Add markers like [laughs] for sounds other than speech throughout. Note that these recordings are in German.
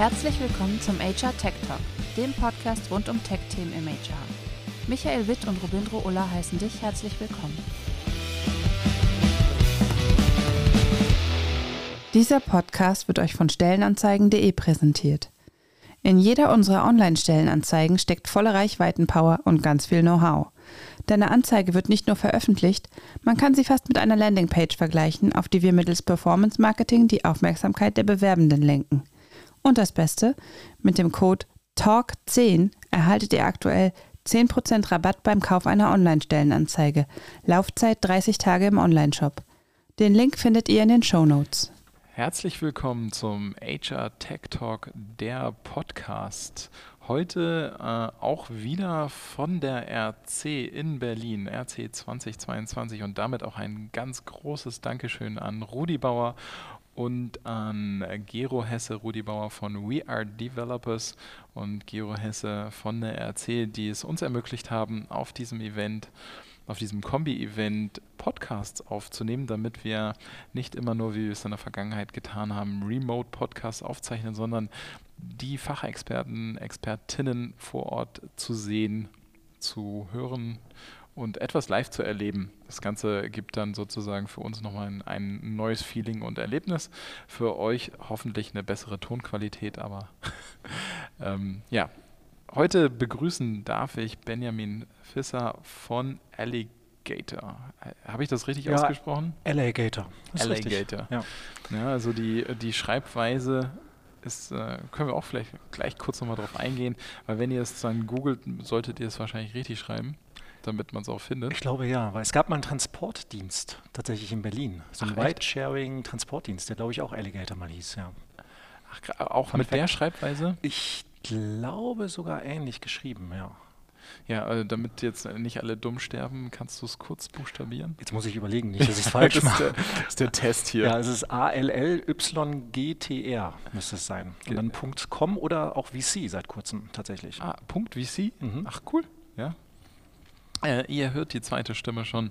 Herzlich willkommen zum HR Tech Talk, dem Podcast rund um Tech-Themen im HR. Michael Witt und Robindro Ulla heißen dich herzlich willkommen. Dieser Podcast wird euch von Stellenanzeigen.de präsentiert. In jeder unserer Online-Stellenanzeigen steckt volle Reichweitenpower und ganz viel Know-how. Deine Anzeige wird nicht nur veröffentlicht, man kann sie fast mit einer Landingpage vergleichen, auf die wir mittels Performance Marketing die Aufmerksamkeit der Bewerbenden lenken. Und das Beste, mit dem Code TALK10 erhaltet ihr aktuell 10% Rabatt beim Kauf einer Online-Stellenanzeige. Laufzeit 30 Tage im Onlineshop. Den Link findet ihr in den Show Notes. Herzlich willkommen zum HR Tech Talk, der Podcast. Heute äh, auch wieder von der RC in Berlin, RC 2022 und damit auch ein ganz großes Dankeschön an Rudi Bauer und an Gero Hesse, Rudi Bauer von We Are Developers und Gero Hesse von der RC, die es uns ermöglicht haben, auf diesem Event, auf diesem Kombi-Event Podcasts aufzunehmen, damit wir nicht immer nur, wie wir es in der Vergangenheit getan haben, Remote-Podcasts aufzeichnen, sondern die Fachexperten, Expertinnen vor Ort zu sehen, zu hören und etwas live zu erleben. Das Ganze gibt dann sozusagen für uns nochmal ein, ein neues Feeling und Erlebnis. Für euch hoffentlich eine bessere Tonqualität, aber [laughs] ähm, ja. Heute begrüßen darf ich Benjamin Fisser von Alligator. Habe ich das richtig ja, ausgesprochen? Alligator. Alligator. Ja. ja. also die, die Schreibweise ist, äh, können wir auch vielleicht gleich kurz nochmal drauf eingehen, weil wenn ihr es dann googelt, solltet ihr es wahrscheinlich richtig schreiben damit man es auch findet? Ich glaube ja, weil es gab mal einen Transportdienst tatsächlich in Berlin. So ein Ride-Sharing-Transportdienst, der glaube ich auch Alligator mal hieß, ja. Ach, auch Fun mit Fact. der Schreibweise? Ich glaube sogar ähnlich geschrieben, ja. Ja, also damit jetzt nicht alle dumm sterben, kannst du es kurz buchstabieren? Jetzt muss ich überlegen, nicht, dass ich es [laughs] falsch mache. Das ist der Test hier. Ja, es ist A-L-L-Y-G-T-R müsste es sein. Und dann .com oder auch VC seit kurzem tatsächlich. Ah, .vc? Mhm. Ach, cool. Ja, äh, ihr hört die zweite Stimme schon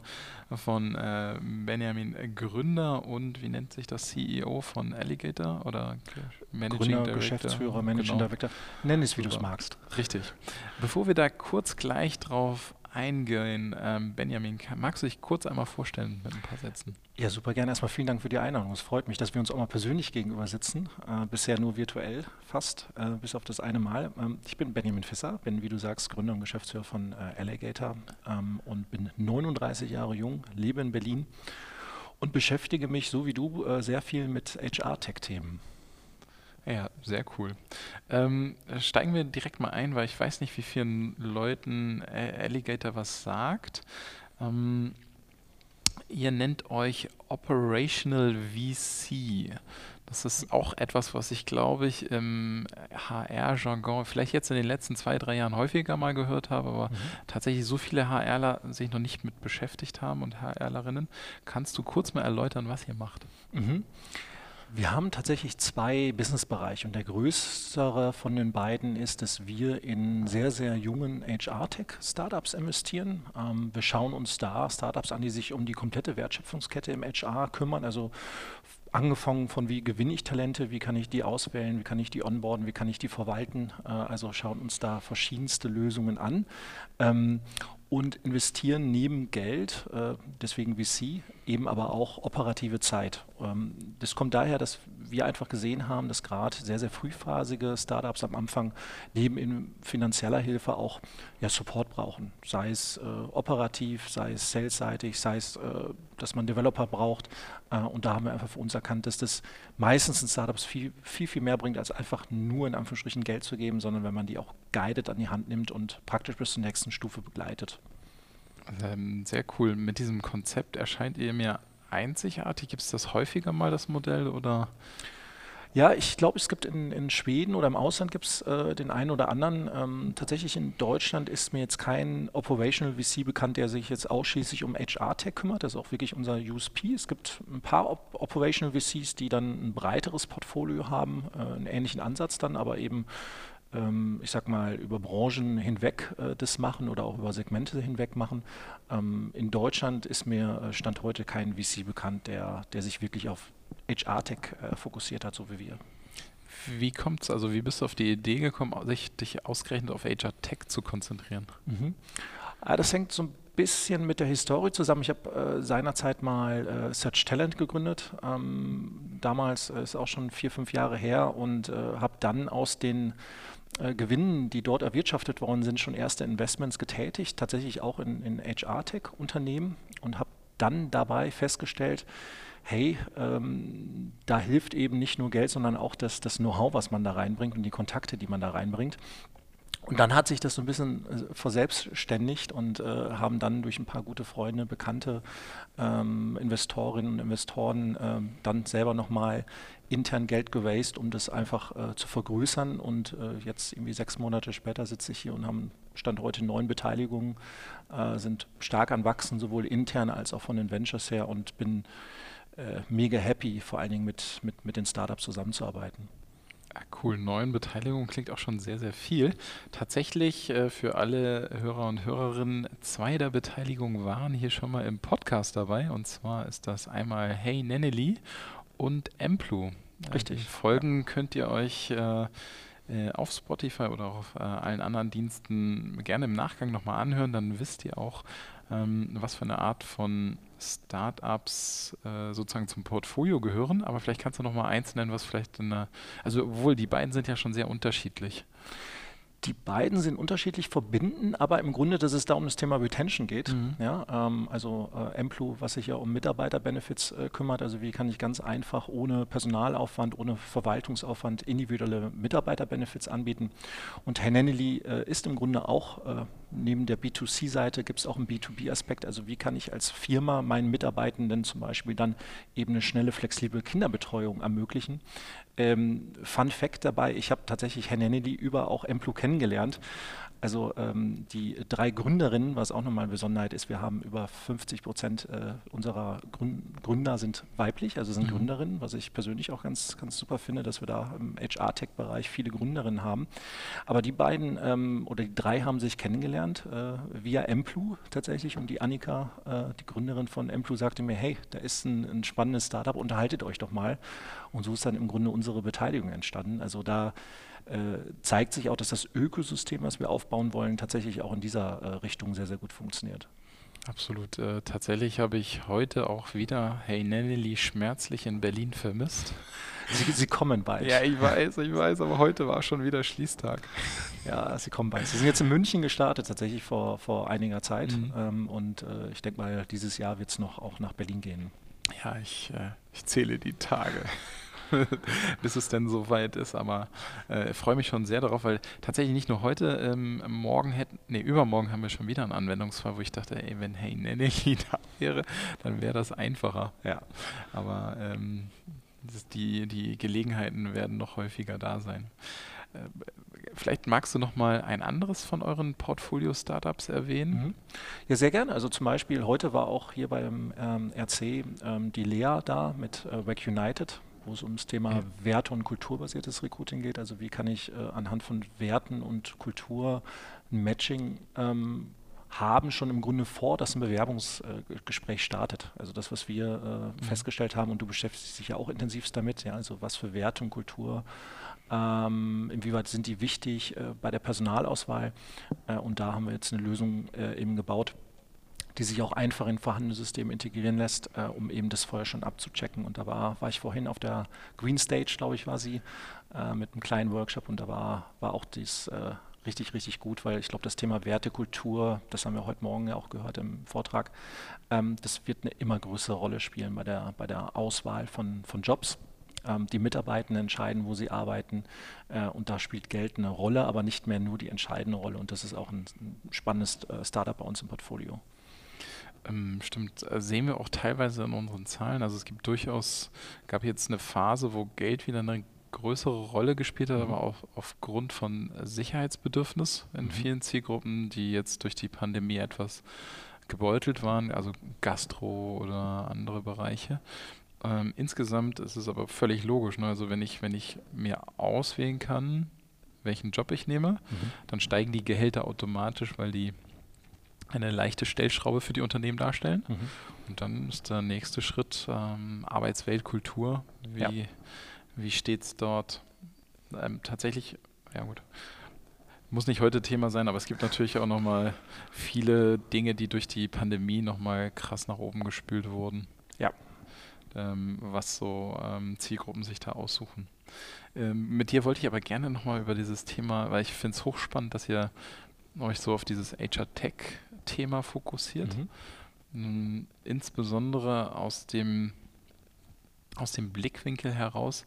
von äh, Benjamin Gründer und wie nennt sich das CEO von Alligator oder Managing Gründer, Director? Geschäftsführer, Managing genau. Director. Nenn es, wie du es magst. Richtig. Bevor wir da kurz gleich drauf eingehen. Ähm, Benjamin, magst du dich kurz einmal vorstellen mit ein paar Sätzen? Ja, super gerne. Erstmal vielen Dank für die Einladung. Es freut mich, dass wir uns auch mal persönlich gegenüber sitzen. Äh, bisher nur virtuell fast, äh, bis auf das eine Mal. Ähm, ich bin Benjamin Fisser, bin, wie du sagst, Gründer und Geschäftsführer von äh, Alligator ähm, und bin 39 Jahre jung, lebe in Berlin und beschäftige mich, so wie du, äh, sehr viel mit HR-Tech-Themen. Ja, sehr cool. Ähm, steigen wir direkt mal ein, weil ich weiß nicht, wie vielen Leuten Alligator was sagt. Ähm, ihr nennt euch Operational VC. Das ist auch etwas, was ich glaube ich im HR-Jargon vielleicht jetzt in den letzten zwei, drei Jahren häufiger mal gehört habe, aber mhm. tatsächlich so viele HRler sich noch nicht mit beschäftigt haben und HRlerinnen. Kannst du kurz mal erläutern, was ihr macht? Mhm. Wir haben tatsächlich zwei Businessbereiche und der größere von den beiden ist, dass wir in sehr, sehr jungen HR-Tech-Startups investieren. Ähm, wir schauen uns da Startups an, die sich um die komplette Wertschöpfungskette im HR kümmern, also angefangen von wie gewinne ich Talente, wie kann ich die auswählen, wie kann ich die onboarden, wie kann ich die verwalten. Äh, also schauen uns da verschiedenste Lösungen an. Ähm, und investieren neben Geld, äh, deswegen VC, eben aber auch operative Zeit. Ähm, das kommt daher, dass wir einfach gesehen haben, dass gerade sehr, sehr frühphasige Startups am Anfang neben finanzieller Hilfe auch ja, Support brauchen. Sei es äh, operativ, sei es salesseitig, sei es, äh, dass man Developer braucht. Äh, und da haben wir einfach für uns erkannt, dass das meistens in Startups viel, viel, viel mehr bringt, als einfach nur in Anführungsstrichen Geld zu geben, sondern wenn man die auch guided an die Hand nimmt und praktisch bis zur nächsten Stufe begleitet. Ähm, sehr cool. Mit diesem Konzept erscheint ihr mir einzigartig. Gibt es das häufiger mal, das Modell, oder? Ja, ich glaube, es gibt in, in, Schweden oder im Ausland gibt es äh, den einen oder anderen. Ähm, tatsächlich in Deutschland ist mir jetzt kein Operational VC bekannt, der sich jetzt ausschließlich um HR-Tech kümmert. Das ist auch wirklich unser USP. Es gibt ein paar Op Operational VCs, die dann ein breiteres Portfolio haben, äh, einen ähnlichen Ansatz dann, aber eben ähm, ich sag mal, über Branchen hinweg äh, das machen oder auch über Segmente hinweg machen. Ähm, in Deutschland ist mir äh, Stand heute kein VC bekannt, der, der sich wirklich auf HR-Tech äh, fokussiert hat, so wie wir. Wie kommt's, also wie bist du auf die Idee gekommen, sich dich ausgerechnet auf HR Tech zu konzentrieren? Mhm. Ah, das hängt so ein bisschen mit der Historie zusammen. Ich habe äh, seinerzeit mal äh, Search Talent gegründet. Ähm, damals äh, ist auch schon vier, fünf Jahre her und äh, habe dann aus den äh, Gewinnen, die dort erwirtschaftet worden sind, schon erste Investments getätigt, tatsächlich auch in, in HR-Tech-Unternehmen und habe dann dabei festgestellt, hey, ähm, da hilft eben nicht nur Geld, sondern auch das, das Know-how, was man da reinbringt und die Kontakte, die man da reinbringt. Und dann hat sich das so ein bisschen äh, verselbstständigt und äh, haben dann durch ein paar gute Freunde, Bekannte, ähm, Investorinnen und Investoren äh, dann selber nochmal intern Geld geraced, um das einfach äh, zu vergrößern. Und äh, jetzt irgendwie sechs Monate später sitze ich hier und haben Stand heute neun Beteiligungen, sind stark an Wachsen, sowohl intern als auch von den Ventures her und bin mega happy, vor allen Dingen mit, mit, mit den Startups zusammenzuarbeiten. Cool, neun Beteiligungen klingt auch schon sehr, sehr viel. Tatsächlich äh, für alle Hörer und Hörerinnen, zwei der Beteiligungen waren hier schon mal im Podcast dabei. Und zwar ist das einmal Hey Nenneli und Emplu. Richtig. Die Folgen ja. könnt ihr euch äh, auf Spotify oder auf äh, allen anderen Diensten gerne im Nachgang nochmal anhören. Dann wisst ihr auch, ähm, was für eine Art von Startups äh, sozusagen zum Portfolio gehören. Aber vielleicht kannst du noch mal eins nennen, was vielleicht in einer, also obwohl die beiden sind ja schon sehr unterschiedlich die beiden sind unterschiedlich verbinden, aber im Grunde, dass es da um das Thema Retention geht. Mhm. Ja, ähm, also äh, Emplu, was sich ja um Mitarbeiterbenefits äh, kümmert, also wie kann ich ganz einfach ohne Personalaufwand, ohne Verwaltungsaufwand individuelle Mitarbeiterbenefits anbieten. Und Hennenly äh, ist im Grunde auch äh, neben der B2C-Seite gibt es auch einen B2B-Aspekt. Also wie kann ich als Firma meinen Mitarbeitenden zum Beispiel dann eben eine schnelle, flexible Kinderbetreuung ermöglichen. Ähm, Fun Fact dabei, ich habe tatsächlich Herrn Hennedy über auch Emplu kennengelernt. Also ähm, die drei Gründerinnen, was auch nochmal eine Besonderheit ist, wir haben über 50 Prozent äh, unserer Gründer sind weiblich, also sind mhm. Gründerinnen, was ich persönlich auch ganz, ganz super finde, dass wir da im HR-Tech-Bereich viele Gründerinnen haben. Aber die beiden ähm, oder die drei haben sich kennengelernt äh, via Emplu tatsächlich und die Annika, äh, die Gründerin von Emplu, sagte mir, hey, da ist ein, ein spannendes Startup, unterhaltet euch doch mal. Und so ist dann im Grunde unsere Beteiligung entstanden. Also da zeigt sich auch, dass das Ökosystem, was wir aufbauen wollen, tatsächlich auch in dieser äh, Richtung sehr, sehr gut funktioniert. Absolut. Äh, tatsächlich habe ich heute auch wieder Hey Nenneli schmerzlich in Berlin vermisst. Sie, sie, kommen bald. Ja, ich weiß, ich weiß, aber heute war schon wieder Schließtag. Ja, sie kommen bald. Sie sind jetzt in München gestartet, tatsächlich vor, vor einiger Zeit. Mhm. Ähm, und äh, ich denke mal, dieses Jahr wird es noch auch nach Berlin gehen. Ja, ich, äh, ich zähle die Tage. [laughs] bis es denn soweit ist. Aber äh, freue mich schon sehr darauf, weil tatsächlich nicht nur heute, ähm, morgen hätten, nee, übermorgen haben wir schon wieder einen Anwendungsfall, wo ich dachte, ey, wenn Hey [laughs] Nenneli da wäre, dann wäre das einfacher. Ja. Aber ähm, die, die Gelegenheiten werden noch häufiger da sein. Äh, vielleicht magst du noch mal ein anderes von euren Portfolio-Startups erwähnen? Mhm. Ja, sehr gerne. Also zum Beispiel heute war auch hier beim ähm, RC ähm, die Lea da mit äh, Wack United wo es ums Thema ja. Werte- und kulturbasiertes Recruiting geht. Also wie kann ich äh, anhand von Werten und Kultur ein Matching ähm, haben, schon im Grunde vor, dass ein Bewerbungsgespräch äh, startet. Also das, was wir äh, mhm. festgestellt haben, und du beschäftigst dich ja auch intensivst damit, ja, also was für Werte und Kultur, ähm, inwieweit sind die wichtig äh, bei der Personalauswahl. Äh, und da haben wir jetzt eine Lösung äh, eben gebaut, die sich auch einfach in vorhandene Systeme integrieren lässt, äh, um eben das vorher schon abzuchecken. Und da war, war ich vorhin auf der Green Stage, glaube ich, war sie, äh, mit einem kleinen Workshop und da war, war auch dies äh, richtig, richtig gut, weil ich glaube, das Thema Wertekultur, das haben wir heute Morgen ja auch gehört im Vortrag, ähm, das wird eine immer größere Rolle spielen bei der, bei der Auswahl von, von Jobs ähm, die Mitarbeitenden entscheiden, wo sie arbeiten. Äh, und da spielt Geld eine Rolle, aber nicht mehr nur die entscheidende Rolle. Und das ist auch ein, spannendes äh, Startup bei uns im Portfolio. Ähm, stimmt, äh, sehen wir auch teilweise in unseren Zahlen. Also es gibt durchaus, gab jetzt eine Phase, wo Geld wieder eine größere Rolle gespielt hat, mhm. aber auch aufgrund von Sicherheitsbedürfnis in mhm. vielen Zielgruppen, die jetzt durch die Pandemie etwas gebeutelt waren, also Gastro oder andere Bereiche. Ähm, insgesamt ist es aber völlig logisch. Ne? Also wenn ich, wenn ich mir auswählen kann, welchen Job ich nehme, mhm. dann steigen die Gehälter automatisch, weil die eine leichte Stellschraube für die Unternehmen darstellen. Mhm. Und dann ist der nächste Schritt ähm, Arbeitswelt, Kultur. Wie, ja. wie steht es dort ähm, tatsächlich, ja gut, muss nicht heute Thema sein, aber es gibt natürlich auch nochmal viele Dinge, die durch die Pandemie nochmal krass nach oben gespült wurden. Ja. Ähm, was so ähm, Zielgruppen sich da aussuchen. Ähm, mit dir wollte ich aber gerne nochmal über dieses Thema, weil ich finde es hochspannend, dass ihr euch so auf dieses HR-Tech-Thema fokussiert. Mhm. Insbesondere aus dem, aus dem Blickwinkel heraus.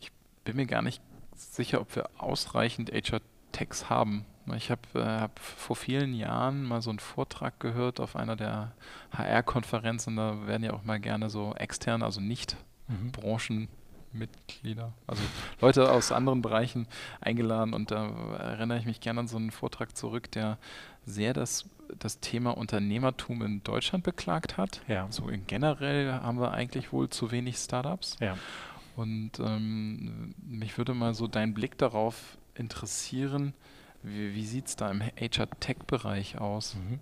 Ich bin mir gar nicht sicher, ob wir ausreichend HR-Techs haben. Ich habe äh, hab vor vielen Jahren mal so einen Vortrag gehört auf einer der HR-Konferenzen. Da werden ja auch mal gerne so externe, also nicht mhm. Branchen Mitglieder, also Leute aus anderen Bereichen eingeladen und da erinnere ich mich gerne an so einen Vortrag zurück, der sehr das, das Thema Unternehmertum in Deutschland beklagt hat. Ja. So in generell haben wir eigentlich wohl zu wenig Startups. Ja. Und ähm, mich würde mal so dein Blick darauf interessieren, wie, wie sieht es da im HR-Tech-Bereich aus? Mhm.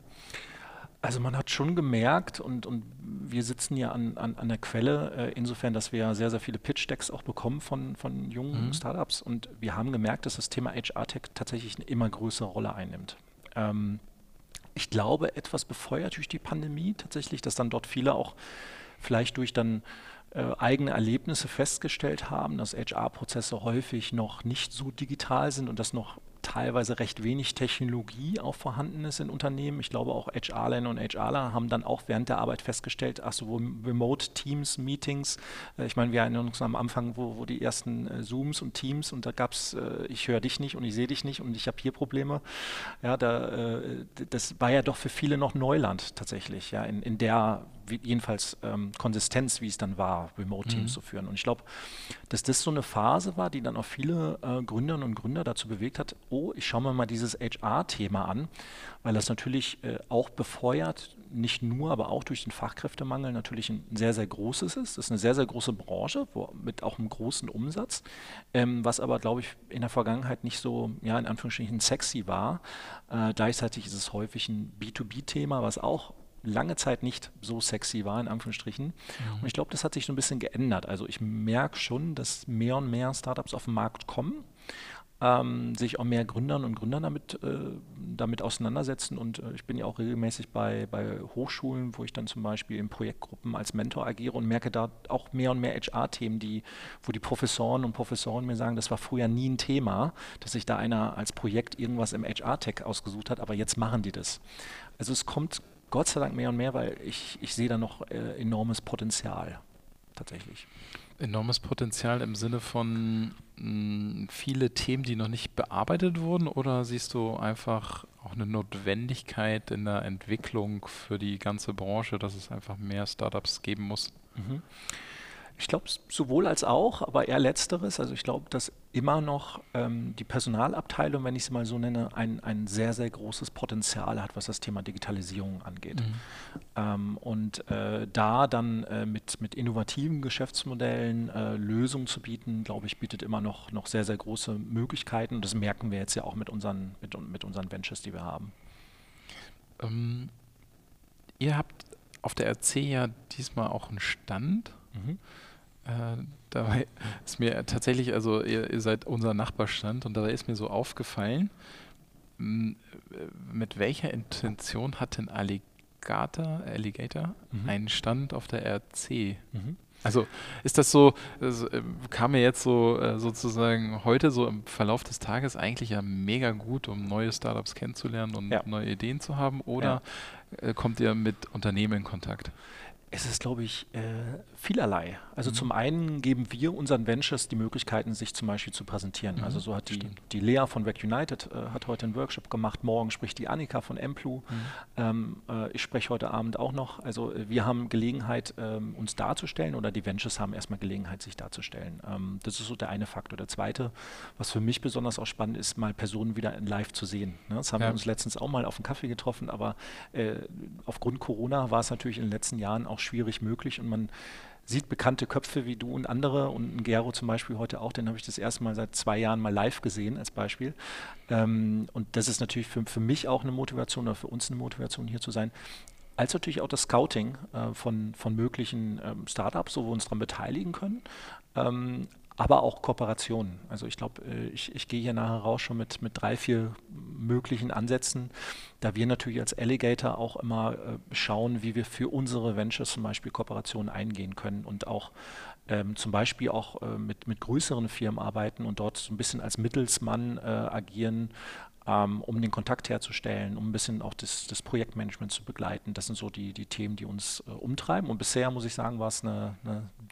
Also man hat schon gemerkt und, und wir sitzen ja an, an, an der Quelle, äh, insofern, dass wir sehr, sehr viele Pitch-Decks auch bekommen von, von jungen mhm. Startups und wir haben gemerkt, dass das Thema HR-Tech tatsächlich eine immer größere Rolle einnimmt. Ähm, ich glaube, etwas befeuert durch die Pandemie tatsächlich, dass dann dort viele auch vielleicht durch dann äh, eigene Erlebnisse festgestellt haben, dass HR-Prozesse häufig noch nicht so digital sind und dass noch teilweise recht wenig Technologie auch vorhanden ist in Unternehmen. Ich glaube auch HRler und HRler haben dann auch während der Arbeit festgestellt, ach so, Remote Teams, Meetings. Äh, ich meine, wir erinnern uns am Anfang, wo, wo die ersten äh, Zooms und Teams und da gab es, äh, ich höre dich nicht und ich sehe dich nicht und ich habe hier Probleme. Ja, da, das war ja doch für viele noch Neuland tatsächlich, ja, in, in der jedenfalls ähm, Konsistenz, wie es dann war, Remote-Teams mhm. zu führen. Und ich glaube, dass das so eine Phase war, die dann auch viele äh, Gründerinnen und Gründer dazu bewegt hat, oh, ich schaue mir mal dieses HR-Thema an, weil das natürlich äh, auch befeuert, nicht nur, aber auch durch den Fachkräftemangel natürlich ein sehr, sehr großes ist. Das ist eine sehr, sehr große Branche wo, mit auch einem großen Umsatz, ähm, was aber, glaube ich, in der Vergangenheit nicht so, ja, in Anführungsstrichen sexy war. Äh, gleichzeitig ist es häufig ein B2B-Thema, was auch lange Zeit nicht so sexy war, in Anführungsstrichen. Mhm. Und ich glaube, das hat sich so ein bisschen geändert. Also ich merke schon, dass mehr und mehr Startups auf den Markt kommen, ähm, sich auch mehr Gründern und Gründern damit, äh, damit auseinandersetzen. Und äh, ich bin ja auch regelmäßig bei, bei Hochschulen, wo ich dann zum Beispiel in Projektgruppen als Mentor agiere und merke da auch mehr und mehr HR-Themen, die, wo die Professoren und Professoren mir sagen, das war früher nie ein Thema, dass sich da einer als Projekt irgendwas im HR-Tech ausgesucht hat, aber jetzt machen die das. Also es kommt Gott sei Dank mehr und mehr, weil ich, ich sehe da noch äh, enormes Potenzial tatsächlich. Enormes Potenzial im Sinne von mh, hm, viele Themen, die noch nicht bearbeitet wurden oder siehst du einfach auch eine Notwendigkeit in der Entwicklung für die ganze Branche, dass es einfach mehr Startups geben muss? Mhm. Ich glaube sowohl als auch, aber eher letzteres. Also ich glaube, dass immer noch ähm, die Personalabteilung, wenn ich sie mal so nenne, ein, ein sehr, sehr großes Potenzial hat, was das Thema Digitalisierung angeht. Mhm. Ähm, und äh, da dann äh, mit, mit innovativen Geschäftsmodellen äh, Lösungen zu bieten, glaube ich, bietet immer noch, noch sehr, sehr große Möglichkeiten. Und das merken wir jetzt ja auch mit unseren, mit, mit unseren Ventures, die wir haben. Ähm, ihr habt auf der RC ja diesmal auch einen Stand. Mhm. Äh, dabei ist mir tatsächlich, also ihr, ihr, seid unser Nachbarstand und dabei ist mir so aufgefallen, mit welcher Intention hat denn Alligator, Alligator mhm. einen Stand auf der RC? Mhm. Also ist das so, das äh, kam mir jetzt so äh, sozusagen heute so im Verlauf des Tages eigentlich ja mega gut, um neue Startups kennenzulernen und ja. neue Ideen zu haben oder ja. kommt ihr mit Unternehmen in Kontakt? Es ist, glaube ich, äh, vielerlei. Also mhm. zum einen geben wir unseren Ventures die Möglichkeiten, sich zum Beispiel zu präsentieren. Mhm. Also so hat die, die Lea von Rec United äh, hat heute einen Workshop gemacht. Morgen spricht die Annika von Emplu. Mhm. Ähm, äh, ich spreche heute Abend auch noch. Also äh, wir haben Gelegenheit, ähm, uns darzustellen oder die Ventures haben erstmal Gelegenheit, sich darzustellen. Ähm, das ist so der eine Faktor. Der zweite, was für mich besonders auch spannend ist, mal Personen wieder in live zu sehen. Ne? Das haben ja. wir uns letztens auch mal auf einen Kaffee getroffen, aber äh, aufgrund Corona war es natürlich in den letzten Jahren auch schwierig möglich und man sieht bekannte Köpfe wie du und andere und Gero zum Beispiel heute auch, den habe ich das erste Mal seit zwei Jahren mal live gesehen als Beispiel. Ähm, und das ist natürlich für, für mich auch eine Motivation oder für uns eine Motivation hier zu sein. Als natürlich auch das Scouting äh, von, von möglichen ähm, Startups, wo wir uns daran beteiligen können. Ähm, aber auch Kooperationen. Also ich glaube, äh, ich, ich gehe hier nachher raus schon mit, mit drei, vier möglichen Ansätzen, da wir natürlich als Alligator auch immer äh, schauen, wie wir für unsere Ventures zum Beispiel Kooperationen eingehen können und auch ähm, zum Beispiel auch äh, mit, mit größeren Firmen arbeiten und dort so ein bisschen als Mittelsmann äh, agieren, um den Kontakt herzustellen, um ein bisschen auch das, das Projektmanagement zu begleiten. Das sind so die, die Themen, die uns äh, umtreiben. Und bisher, muss ich sagen, war es ein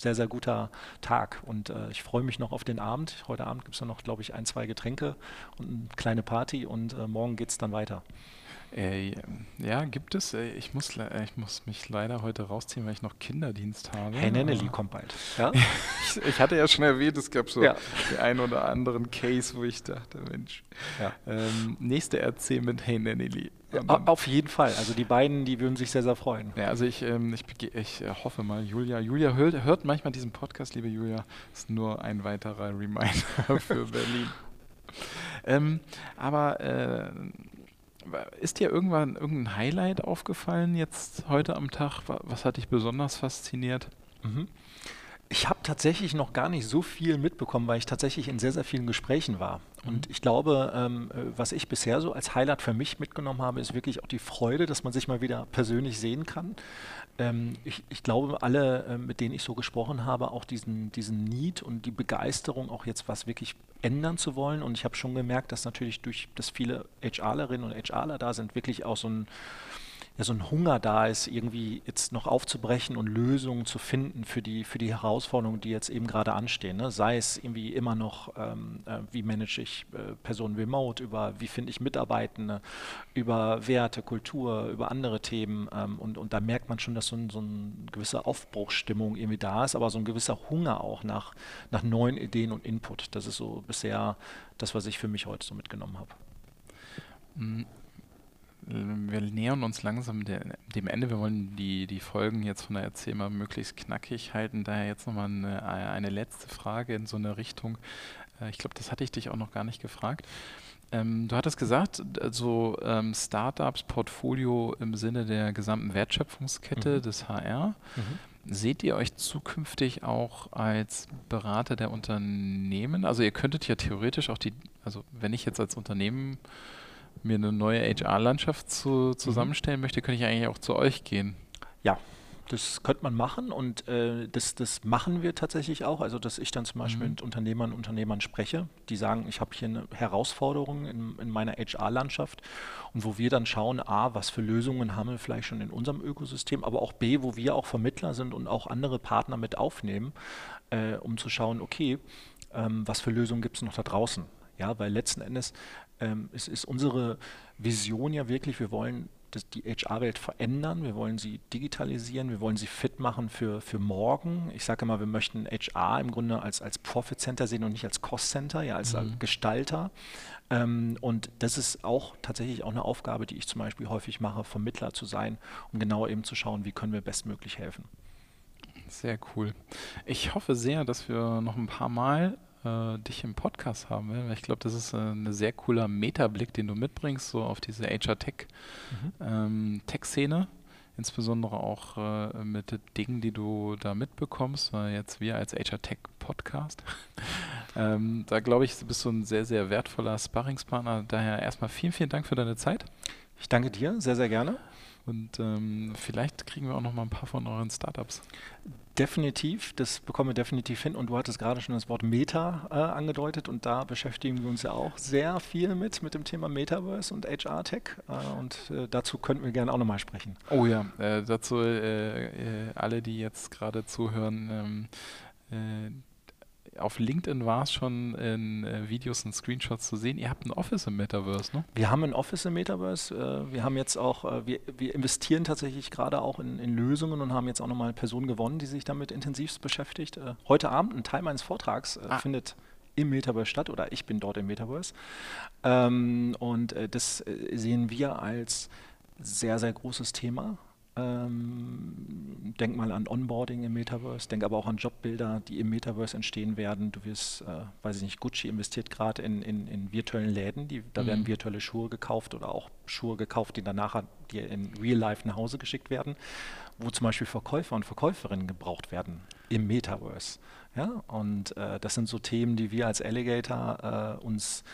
sehr, sehr guter Tag. Und äh, ich freue mich noch auf den Abend. Heute Abend gibt es noch, glaube ich, ein, zwei Getränke und eine kleine Party und äh, morgen geht es dann weiter. Äh, ja, gibt es. Äh, ich muss, ich muss mich leider heute rausziehen, weil ich noch Kinderdienst habe. Hey Nenneli kommt bald. [laughs] Ja? ich, ich, hatte ja schon erwähnt, es gab so ja. den einen oder anderen Case, wo ich dachte, Mensch, ja. ähm, nächste RC mit Hey Nenneli. Ja, auf jeden Fall. Also die beiden, die würden sich sehr, sehr freuen. Ja, also ich, ähm, ich, ich äh, hoffe mal, Julia. Julia hört, hört manchmal diesen Podcast, liebe Julia. Ist nur ein weiterer Reminder [laughs] für Berlin. [laughs] ähm, aber äh, ist dir irgendwann irgendein Highlight aufgefallen jetzt heute am Tag? Was hat dich besonders fasziniert? Mhm. Ich habe tatsächlich noch gar nicht so viel mitbekommen, weil ich tatsächlich in sehr, sehr vielen Gesprächen war. Und mhm. ich glaube, ähm, äh, was ich bisher so als Highlight für mich mitgenommen habe, ist wirklich auch die Freude, dass man sich mal wieder persönlich sehen kann. Ähm, ich, ich, glaube, alle, äh, mit denen ich so gesprochen habe, auch diesen, diesen Need und die Begeisterung, auch jetzt was wirklich ändern zu wollen. Und ich habe schon gemerkt, dass natürlich durch, dass viele HRlerinnen und HRler da sind, wirklich auch so ein ja, so ein Hunger da ist, irgendwie jetzt noch aufzubrechen und Lösungen zu finden für die, für die Herausforderungen, die jetzt eben gerade anstehen. Ne? Sei es irgendwie immer noch, ähm, äh, wie manage ich äh, Personen remote, über wie finde ich Mitarbeitende, über Werte, Kultur, über andere Themen. Ähm, und, und da merkt man schon, dass so, ein, so eine gewisse Aufbruchsstimmung irgendwie da ist, aber so ein gewisser Hunger auch nach, nach neuen Ideen und Input. Das ist so bisher das, was ich für mich heute so mitgenommen habe. Mhm wir nähern uns langsam der, dem Ende. Wir wollen die, die Folgen jetzt von der Erzähl mal möglichst knackig halten. Daher jetzt nochmal eine, eine letzte Frage in so eine Richtung. Äh, ich glaube, das hatte ich dich auch noch gar nicht gefragt. Ähm, du hattest gesagt, also ähm, Startups, Portfolio im Sinne der gesamten Wertschöpfungskette mhm. des HR. Mhm. Seht ihr euch zukünftig auch als Berater der Unternehmen? Also ihr könntet ja theoretisch auch die, also wenn ich jetzt als Unternehmen mir eine neue HR-Landschaft zu, zusammenstellen mhm. möchte, könnte ich eigentlich auch zu euch gehen. Ja, das könnte man machen und äh, das, das machen wir tatsächlich auch. Also, dass ich dann zum Beispiel mhm. mit Unternehmern und Unternehmern spreche, die sagen, ich habe hier eine Herausforderung in, in meiner HR-Landschaft und wo wir dann schauen, A, was für Lösungen haben wir vielleicht schon in unserem Ökosystem, aber auch B, wo wir auch Vermittler sind und auch andere Partner mit aufnehmen, äh, um zu schauen, okay, ähm, was für Lösungen gibt es noch da draußen. Ja, weil letzten Endes ähm, es ist unsere Vision ja wirklich, wir wollen das, die HR-Welt verändern, wir wollen sie digitalisieren, wir wollen sie fit machen für, für morgen. Ich sage immer, wir möchten HR im Grunde als, als Profit Center sehen und nicht als Cost Center, ja, als mhm. Gestalter. Ähm, und das ist auch tatsächlich auch eine Aufgabe, die ich zum Beispiel häufig mache, Vermittler zu sein, um genau eben zu schauen, wie können wir bestmöglich helfen. Sehr cool. Ich hoffe sehr, dass wir noch ein paar Mal äh, dich im Podcast haben will. Ich glaube, das ist äh, ein sehr cooler Metablick, den du mitbringst, so auf diese HR-Tech, mhm. ähm. Insbesondere auch äh, mit Dingen, die du da mitbekommst, weil jetzt wir als HR-Tech-Podcast. [laughs] ähm, da glaube ich, bist du ein sehr, sehr wertvoller Sparringspartner. Daher erstmal vielen, vielen Dank für deine Zeit. Ich danke dir, sehr, sehr gerne. Und ähm, vielleicht kriegen wir auch noch mal ein paar von euren Startups. Definitiv, das bekommen wir definitiv hin. Und du hattest gerade schon das Wort Meta äh, angedeutet und da beschäftigen wir uns ja auch sehr viel mit, mit dem Thema Metaverse und HR-Tech. Äh, und äh, dazu könnten wir gerne auch nochmal sprechen. Oh ja, äh, dazu äh, äh, alle, die jetzt gerade zuhören, ähm, auf LinkedIn war es schon in äh, Videos und Screenshots zu sehen. Ihr habt ein Office im Metaverse, ne? Wir haben ein Office im Metaverse. Äh, wir haben jetzt auch, äh, wir, wir, investieren tatsächlich gerade auch in, in, Lösungen und haben jetzt auch nochmal eine Person gewonnen, die sich damit intensiv beschäftigt. Äh, heute Abend ein Teil meines Vortrags äh, ah. findet im Metaverse statt oder ich bin dort im Metaverse. Ähm, und äh, das sehen wir als sehr, sehr großes Thema Ähm, denk mal an Onboarding im Metaverse, denk aber auch an Jobbilder, die im Metaverse entstehen werden. Du wirst, äh, weiß ich nicht, Gucci investiert gerade in, in, in, virtuellen Läden, die, da mhm. werden virtuelle Schuhe gekauft oder auch Schuhe gekauft, die danach dir in Real Life nach Hause geschickt werden, wo zum Beispiel Verkäufer und Verkäuferinnen gebraucht werden im Metaverse. Ja? Und äh, das sind so Themen, die wir als Alligator äh, uns,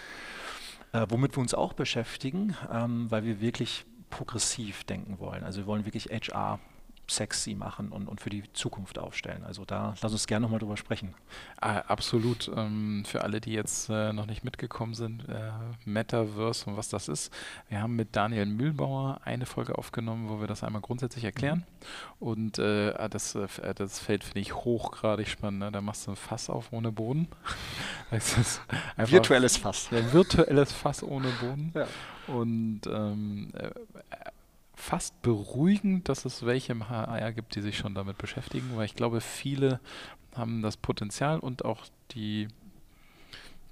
äh, womit wir uns auch beschäftigen, ähm, weil wir wirklich progressiv denken wollen. Also wir wollen wirklich HR sexy machen und, und für die Zukunft aufstellen. Also da lass uns gerne nochmal drüber sprechen. Ah, absolut. Ähm, für alle, die jetzt äh, noch nicht mitgekommen sind, äh, Metaverse und was das ist. Wir haben mit Daniel Mühlbauer eine Folge aufgenommen, wo wir das einmal grundsätzlich erklären. Mhm. Und äh, ah, das, äh, das Feld finde ich hochgradig spannend. Ne? Da machst du ein Fass auf ohne Boden. [laughs] virtuelles Fass. Ja, virtuelles Fass ohne Boden. Ja. Und ähm, äh, fast beruhigend, dass es welche im HR gibt, die sich schon damit beschäftigen, weil ich glaube, viele haben das Potenzial und auch die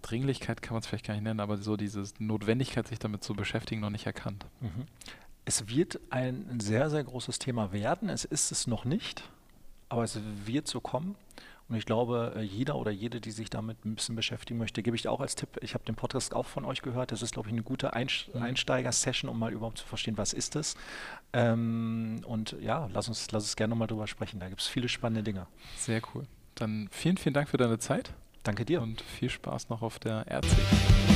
Dringlichkeit kann man es vielleicht gar nicht nennen, aber so diese Notwendigkeit, sich damit zu beschäftigen, noch nicht erkannt. Mhm. Es wird ein sehr, sehr großes Thema werden. Es ist es noch nicht, aber es wird so kommen. Und ich glaube, äh, jeder oder jede, die sich damit ein bisschen beschäftigen möchte, gebe ich auch als Tipp. Ich habe den Podcast auch von euch gehört. Das ist, glaube ich, eine gute mhm. Einsteiger-Session, um mal überhaupt zu verstehen, was ist es. Ähm, und ja, lass uns, lass uns gerne nochmal drüber sprechen. Da gibt es viele spannende Dinge. Sehr cool. Dann vielen, vielen Dank für deine Zeit. Danke dir. Und viel Spaß noch auf der RC.